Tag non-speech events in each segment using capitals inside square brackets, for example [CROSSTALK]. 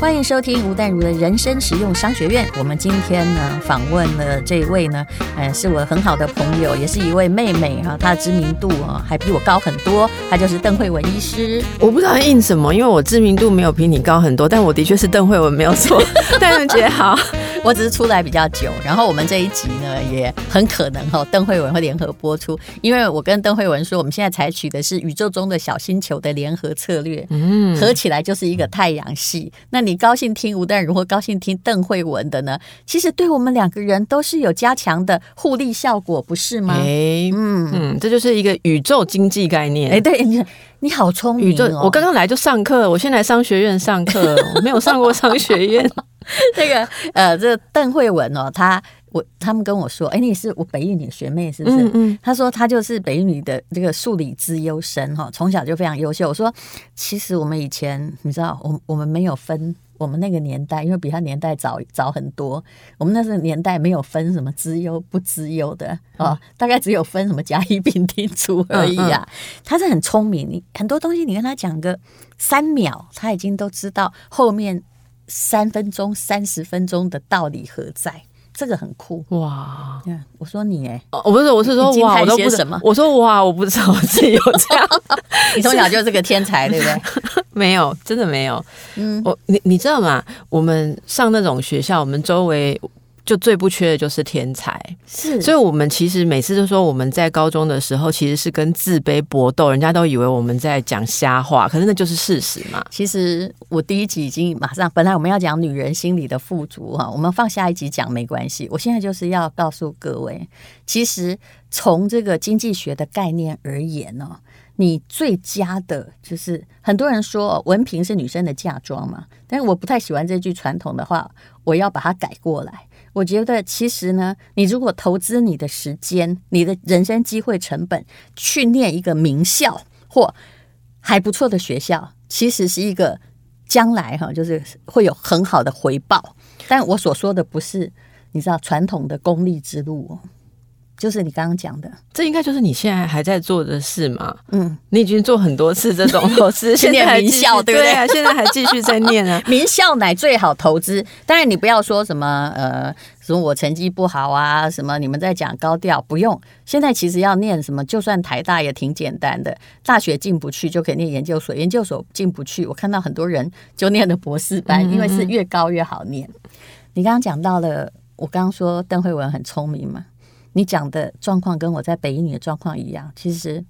欢迎收听吴淡如的人生实用商学院。我们今天呢访问了这位呢，嗯，是我很好的朋友，也是一位妹妹哈，她的知名度啊还比我高很多。她就是邓慧文医师。我不知道应什么，因为我知名度没有比你高很多，但我的确是邓慧文没有错。淡如姐好。我只是出来比较久，然后我们这一集呢也很可能哈，邓慧文会联合播出，因为我跟邓慧文说，我们现在采取的是宇宙中的小星球的联合策略，嗯，合起来就是一个太阳系。那你高兴听吴淡如或高兴听邓慧文的呢？其实对我们两个人都是有加强的互利效果，不是吗？哎，嗯嗯，这就是一个宇宙经济概念。哎，对你，好聪明哦。宇宙，我刚刚来就上课，我先来商学院上课，[LAUGHS] 我没有上过商学院。[LAUGHS] 这个呃，这邓慧文哦，他我他们跟我说，哎，你是我北一女学妹是不是？嗯嗯。他说他就是北一女的这个数理之优生哈，从小就非常优秀。我说，其实我们以前你知道，我我们没有分，我们那个年代，因为比他年代早早很多，我们那时候年代没有分什么资优不资优的哦，大概只有分什么甲乙丙丁组而已啊。他是很聪明，你很多东西你跟他讲个三秒，他已经都知道后面。三分钟、三十分钟的道理何在？这个很酷哇！我说你哎，我不是，我是说哇，我都不什么？我说哇，我不知道我自己有这样。[LAUGHS] 你从小就是个天才，对不对？[LAUGHS] 没有，真的没有。嗯，我你你知道吗？我们上那种学校，我们周围。就最不缺的就是天才，是，所以我们其实每次都说我们在高中的时候其实是跟自卑搏斗，人家都以为我们在讲瞎话，可是那就是事实嘛。其实我第一集已经马上，本来我们要讲女人心理的富足哈，我们放下一集讲没关系。我现在就是要告诉各位，其实从这个经济学的概念而言呢，你最佳的就是很多人说文凭是女生的嫁妆嘛，但是我不太喜欢这句传统的话，我要把它改过来。我觉得其实呢，你如果投资你的时间、你的人生机会成本去念一个名校或还不错的学校，其实是一个将来哈，就是会有很好的回报。但我所说的不是你知道传统的功利之路。就是你刚刚讲的，这应该就是你现在还在做的事嘛？嗯，你已经做很多次这种投资，[LAUGHS] 现在还名校对不对？现在还继续在念啊，[LAUGHS] 名校乃最好投资。当然，你不要说什么呃，什么我成绩不好啊，什么你们在讲高调，不用。现在其实要念什么，就算台大也挺简单的，大学进不去就可以念研究所，研究所进不去，我看到很多人就念了博士班，因为是越高越好念。你刚刚讲到了，我刚刚说邓慧文很聪明嘛。你讲的状况跟我在北一女的状况一样，其实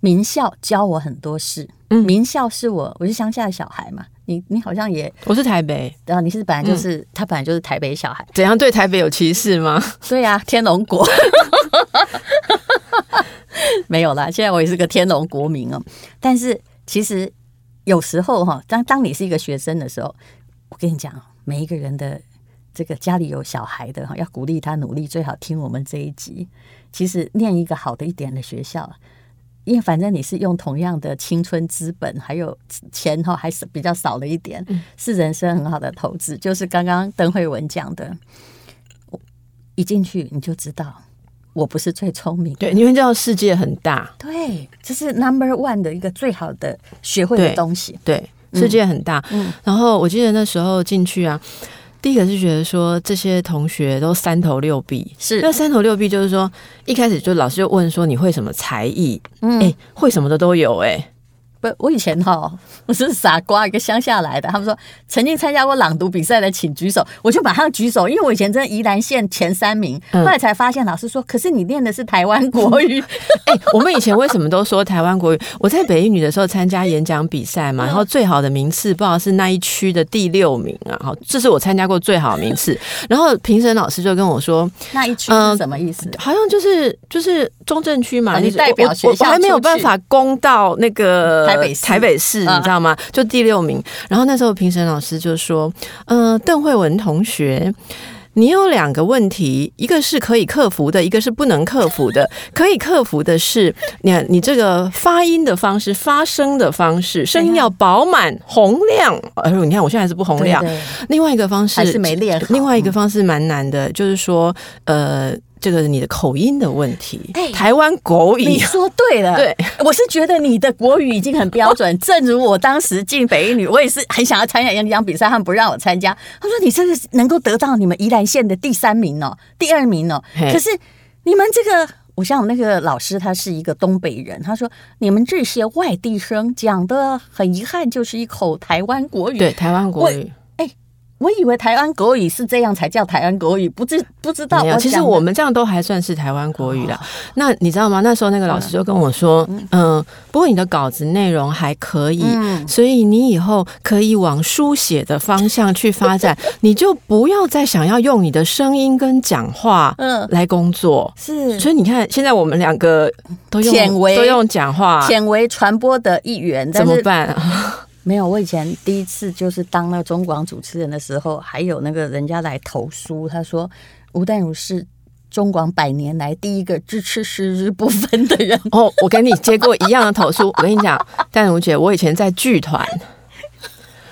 名校教我很多事。嗯，名校是我，我是乡下的小孩嘛。你你好像也，我是台北，然后你是本来就是、嗯、他本来就是台北小孩，怎样对台北有歧视吗？对呀、啊，天龙国 [LAUGHS] 没有啦。现在我也是个天龙国民哦。但是其实有时候哈，当当你是一个学生的时候，我跟你讲，每一个人的。这个家里有小孩的哈，要鼓励他努力，最好听我们这一集。其实念一个好的一点的学校，因为反正你是用同样的青春资本，还有钱哈，还是比较少了一点，是人生很好的投资。就是刚刚邓慧文讲的，我一进去你就知道，我不是最聪明，对，因为这样世界很大，对，这是 number one 的一个最好的学会的东西，对，对，世界很大。嗯，然后我记得那时候进去啊。第一个是觉得说这些同学都三头六臂，是那三头六臂，就是说一开始就老师就问说，你会什么才艺？嗯，哎，会什么的都有哎、欸。不，我以前哈，[LAUGHS] 我是傻瓜，一个乡下来的。他们说曾经参加过朗读比赛的，请举手。我就马上举手，因为我以前真的宜兰县前三名。后来才发现，老师说，可是你念的是台湾国语。[LAUGHS] [LAUGHS] 哎、欸，我们以前为什么都说台湾国语？我在北一女的时候参加演讲比赛嘛，然后最好的名次不知道是那一区的第六名啊。好，这是我参加过最好的名次。然后评审老师就跟我说，那一区是什么意思？呃、好像就是就是中正区嘛。你代表学校，我还没有办法攻到那个。台北市，台北市，你知道吗？就第六名。然后那时候评审老师就说：“呃，邓慧文同学，你有两个问题，一个是可以克服的，一个是不能克服的。[LAUGHS] 可以克服的是，你你这个发音的方式，发声的方式，声音要饱满洪亮。哎呦，你看我现在还是不洪亮。另外一个方式还是没练。另外一个方式蛮难的，就是说，呃。”这个你的口音的问题。哎，台湾国语，你说对了。对，我是觉得你的国语已经很标准。正如我当时进北一女，我也是很想要参加演讲比赛，他们不让我参加。他说：“你这个能够得到你们宜兰县的第三名哦，第二名哦。可是你们这个，我想我那个老师他是一个东北人，他说你们这些外地生讲的很遗憾，就是一口台湾国语。对，台湾国语。”我以为台湾国语是这样才叫台湾国语，不知不知道。其实我们这样都还算是台湾国语了。哦。那你知道吗？那时候那个老师就跟我说，嗯，嗯，不过你的稿子内容还可以，嗯，所以你以后可以往书写的方向去发展，[LAUGHS] 你就不要再想要用你的声音跟讲话，嗯，来工作。是，所以你看，现在我们两个都用都用讲话，显为传播的一员，怎么办啊？没有，我以前第一次就是当那中广主持人的时候，还有那个人家来投诉，他说吴淡如是中广百年来第一个支持十日不分的人。哦，我跟你接过一样的投诉，我跟你讲，[LAUGHS] 淡如姐，我以前在剧团。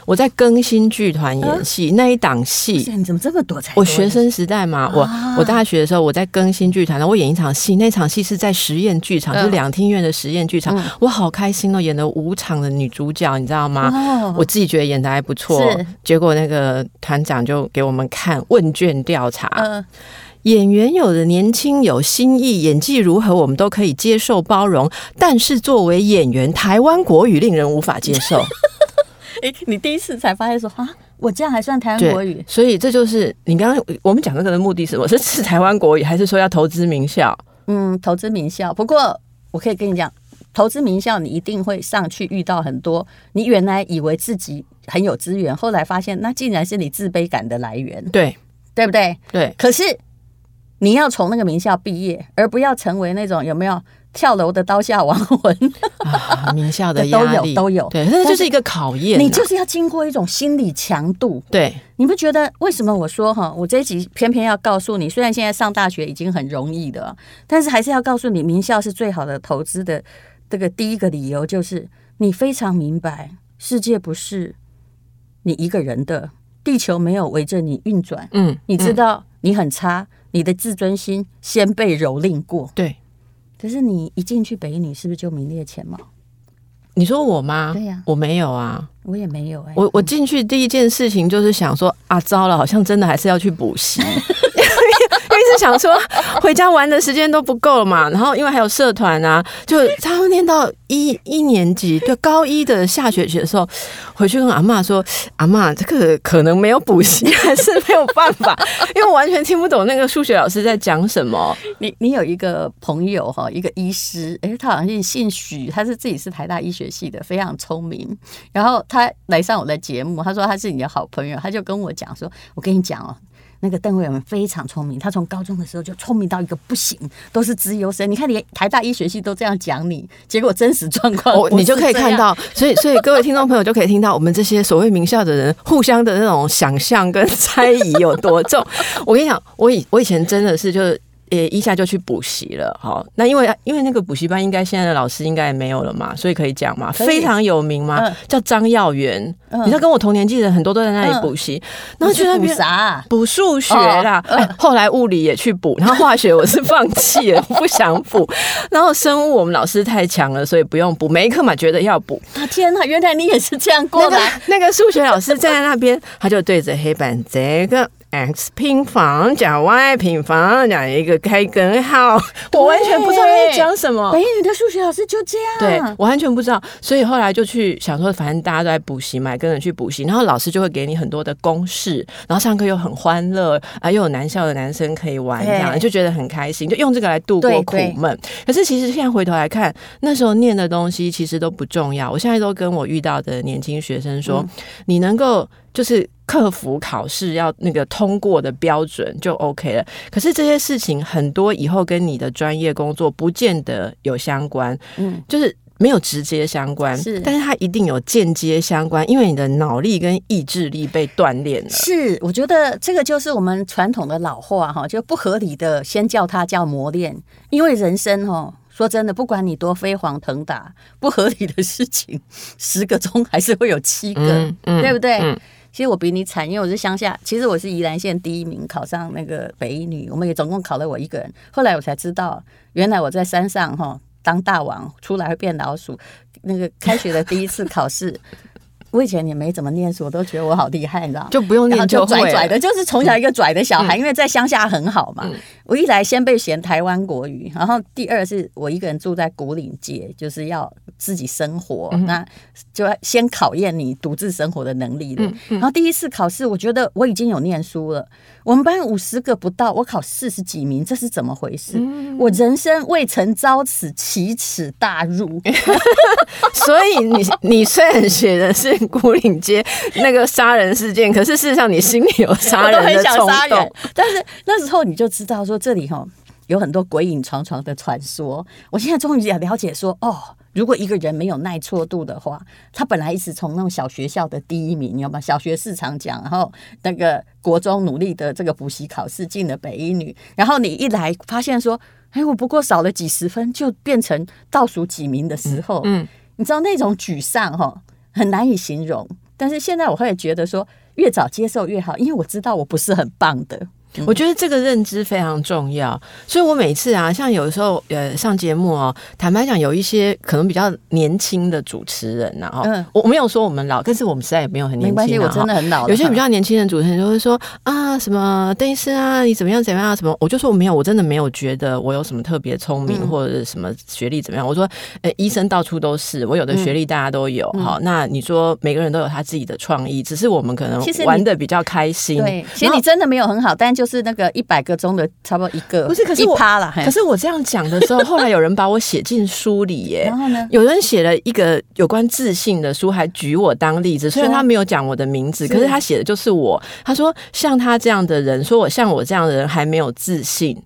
我在更新剧团演戏、啊、那一档戏，你怎么这么多才？我学生时代嘛，啊、我我大学的时候我在更新剧团，然后我演一场戏，那场戏是在实验剧场，就两厅院的实验剧场，嗯，我好开心哦，演了五场的女主角，你知道吗？哦、我自己觉得演的还不错，结果那个团长就给我们看问卷调查，嗯、演员有的年轻有新意，演技如何我们都可以接受包容，但是作为演员，台湾国语令人无法接受。[LAUGHS] 哎，你第一次才发现说啊，我这样还算台湾国语？所以这就是你刚刚我们讲这个的目的是什么？是是台湾国语，还是说要投资名校？嗯，投资名校。不过我可以跟你讲，投资名校，你一定会上去遇到很多你原来以为自己很有资源，后来发现那竟然是你自卑感的来源。对，对不对？对。可是你要从那个名校毕业，而不要成为那种有没有？跳楼的刀下亡魂啊，名校的 [LAUGHS] 压力都有，都有，对，那就是一个考验。你就是要经过一种心理强度，对，你不觉得？为什么我说哈，我这一集偏偏要告诉你，虽然现在上大学已经很容易的，但是还是要告诉你，名校是最好的投资的。这个第一个理由就是，你非常明白，世界不是你一个人的，地球没有围着你运转。嗯，你知道你很差，你的自尊心先被蹂躏过，对。可是你一进去北一女，是不是就名列前茅？你说我吗？对呀、啊，我没有啊，我也没有哎、欸。我我进去第一件事情就是想说啊，糟了，好像真的还是要去补习。是想说回家玩的时间都不够嘛，然后因为还有社团啊，就差不多念到一一年级，就高一的下学期的时候，回去跟阿妈说：“阿妈，这个可能没有补习，还是没有办法，因为我完全听不懂那个数学老师在讲什么。[LAUGHS] ”你你有一个朋友哈，一个医师，哎，他好像姓许，他是自己是台大医学系的，非常聪明。然后他来上我的节目，他说他是你的好朋友，他就跟我讲说：“我跟你讲哦。”那个邓惠文非常聪明，他从高中的时候就聪明到一个不行，都是资优生。你看，连台大医学系都这样讲你，结果真实状况，哦，你就可以看到。所以，所以各位听众朋友就可以听到我们这些所谓名校的人互相的那种想象跟猜疑有多重。我跟你讲，我以我以前真的是就是。也一下就去补习了，好，那因为因为那个补习班应该现在的老师应该也没有了嘛，所以可以讲嘛，非常有名嘛，嗯、叫张耀元、嗯，你知道跟我同年纪的人很多都在那里补习，然后去那边补啥？补数学啦、后来物理也去补，然后化学我是放弃了，[LAUGHS] 不想补，然后生物我们老师太强了，所以不用补，每一科嘛觉得要补。啊天哪，原来你也是这样过来。那个数学老师站在那边，他就对着黑板这个。X 平方加 y 平方加一个开根号，我完全不知道在讲什么。北一女的数学老师就这样，对，我完全不知道，所以后来就去想说，反正大家都在补习嘛，跟着去补习，然后老师就会给你很多的公式，然后上课又很欢乐啊，又有男校的男生可以玩，这样就觉得很开心，就用这个来度过苦闷。可是其实现在回头来看，那时候念的东西其实都不重要。我现在都跟我遇到的年轻学生说，嗯、你能够就是。克服考试要那个通过的标准就 OK 了。可是这些事情很多以后跟你的专业工作不见得有相关，嗯，就是没有直接相关，是，但是它一定有间接相关，因为你的脑力跟意志力被锻炼了。是，我觉得这个就是我们传统的老话哈，就不合理的先叫它叫磨练，因为人生哈，说真的，不管你多飞黄腾达，不合理的事情十个中还是会有七个，嗯嗯、对不对？嗯其实我比你惨，因为我是乡下。其实我是宜兰县第一名，考上那个北一女。我们也总共考了我一个人。后来我才知道，原来我在山上哈当大王，出来会变老鼠。那个开学的第一次考试。[LAUGHS] 我以前也没怎么念书，我都觉得我好厉害，你知道？就不用念就拽拽的，就是从小一个拽的小孩，嗯、因为在乡下很好嘛。嗯、我一来先被嫌台湾国语，然后第二是我一个人住在古岭街，就是要自己生活，嗯、那就要先考验你独自生活的能力了。嗯嗯、然后第一次考试，我觉得我已经有念书了。我们班五十个不到，我考四十几名，这是怎么回事？嗯、我人生未曾遭此奇耻大辱。[LAUGHS] 所以你你虽然写的是古岭街那个杀人事件，可是事实上你心里有杀人的冲动。但是那时候你就知道说这里哈有很多鬼影幢幢的传说。我现在终于也了解说哦。如果一个人没有耐挫度的话，他本来一直从那种小学校的第一名，你知道吗？小学市场奖，然后那个国中努力的这个补习考试进了北一女，然后你一来发现说，哎，我不过少了几十分，就变成倒数几名的时候，嗯，你知道那种沮丧哈，很难以形容。但是现在我会觉得说，越早接受越好，因为我知道我不是很棒的。我觉得这个认知非常重要，所以我每次啊，像有的时候呃上节目哦，坦白讲，有一些可能比较年轻的主持人呐，哈，嗯，我没有说我们老，但是我们实在也没有很年轻，没关系，我真的很老。有些比较年轻的主持人就会说啊，什么邓医师啊，你怎么样怎么样什么，我就说我没有，我真的没有觉得我有什么特别聪明或者什么学历怎么样。我说，呃，医生到处都是，我有的学历大家都有，哈，那你说每个人都有他自己的创意，只是我们可能玩的比较开心。对，其实你真的没有很好，但就是那个一百。个中的差不多一个，不是，可是我趴了。可是我这样讲的时候，后来有人把我写进书里耶。[LAUGHS] 然后呢，有人写了一个有关自信的书，还举我当例子。虽然他没有讲我的名字，可是他写的就是我。他说，像他这样的人，说我像我这样的人还没有自信。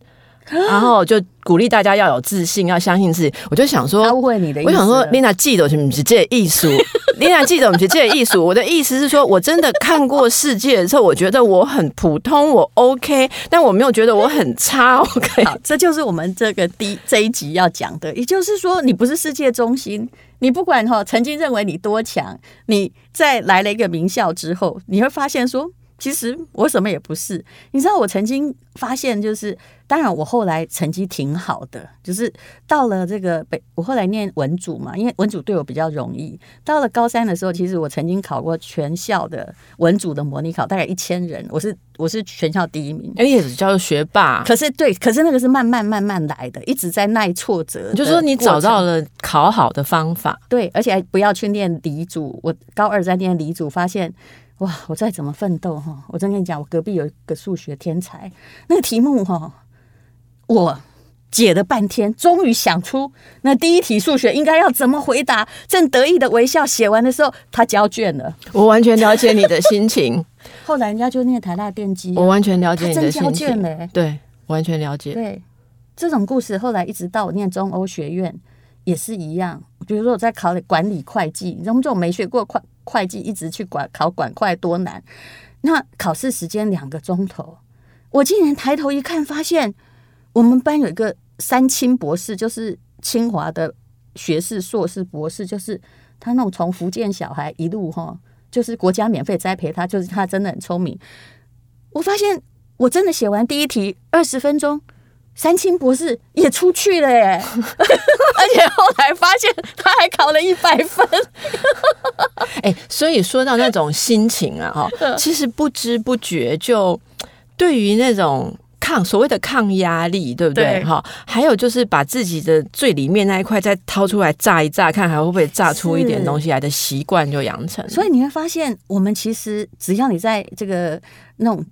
[GASPS] 然后就鼓励大家要有自信，要相信自己。我就想说，误会你的意思。我想说，丽娜记得是不是这艺术？[LAUGHS] 丽娜记得我们是这艺术。我的意思是说，我真的看过世界的时候，我觉得我很普通，我 OK，但我没有觉得我很差。OK，好，这就是我们这个第这一集要讲的。也就是说，你不是世界中心。你不管哈，曾经认为你多强，你在来了一个名校之后，你会发现说。其实我什么也不是，你知道，我曾经发现，就是当然我后来成绩挺好的，就是到了这个北，我后来念文组嘛，因为文组对我比较容易。到了高三的时候，其实我曾经考过全校的文组的模拟考，大概一千人，我是我是全校第一名，哎，也是叫做学霸。可是对，可是那个是慢慢慢慢来的，一直在耐挫折。就是说你找到了考好的方法，对，而且还不要去念理组。我高二在念理组，发现。哇！我再怎么奋斗哈，我真跟你讲，我隔壁有一个数学天才，那个题目哈，我解了半天，终于想出那第一题数学应该要怎么回答。正得意的微笑写完的时候，他交卷了。我完全了解你的心情。[LAUGHS] 后来人家就念台大电机，我完全了解你的心情。交卷了，对，完全了解。对，这种故事后来一直到我念中欧学院也是一样。比如说我在考管理会计，我们这种没学过会。会计一直去管考管会多难，那考试时间两个钟头，我竟然抬头一看，发现我们班有一个三清博士，就是清华的学士、硕士、博士，就是他那种从福建小孩一路哈，就是国家免费栽培他，就是他真的很聪明。我发现我真的写完第一题二十分钟。三清博士也出去了耶，[LAUGHS] 而且后来发现他还考了一百分。[LAUGHS] 哎，所以说到那种心情啊，哈，其实不知不觉就对于那种抗所谓的抗压力，对不对？哈，还有就是把自己的最里面那一块再掏出来炸一炸，看还会不会炸出一点东西来的习惯就养成。所以你会发现，我们其实只要你在这个那种。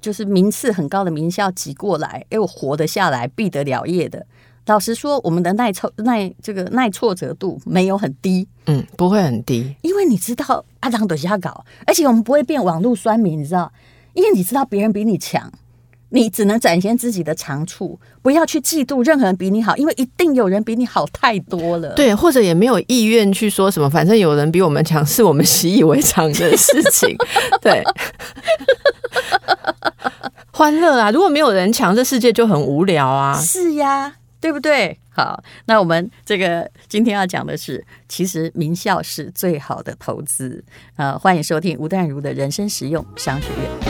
就是名次很高的名校挤过来，哎，我活得下来，毕得了业的。老实说，我们的耐挫耐这个耐挫折度没有很低，嗯，不会很低，因为你知道阿当的瞎搞，而且我们不会变网络酸民，你知道，因为你知道别人比你强，你只能展现自己的长处，不要去嫉妒任何人比你好，因为一定有人比你好太多了。对，或者也没有意愿去说什么，反正有人比我们强，是我们习以为常的事情。[LAUGHS] 对。[LAUGHS] 欢乐啊！如果没有人抢，这世界就很无聊啊。是呀，对不对？好，那我们这个今天要讲的是，其实名校是最好的投资。呃，欢迎收听吴淡如的人生实用商学院。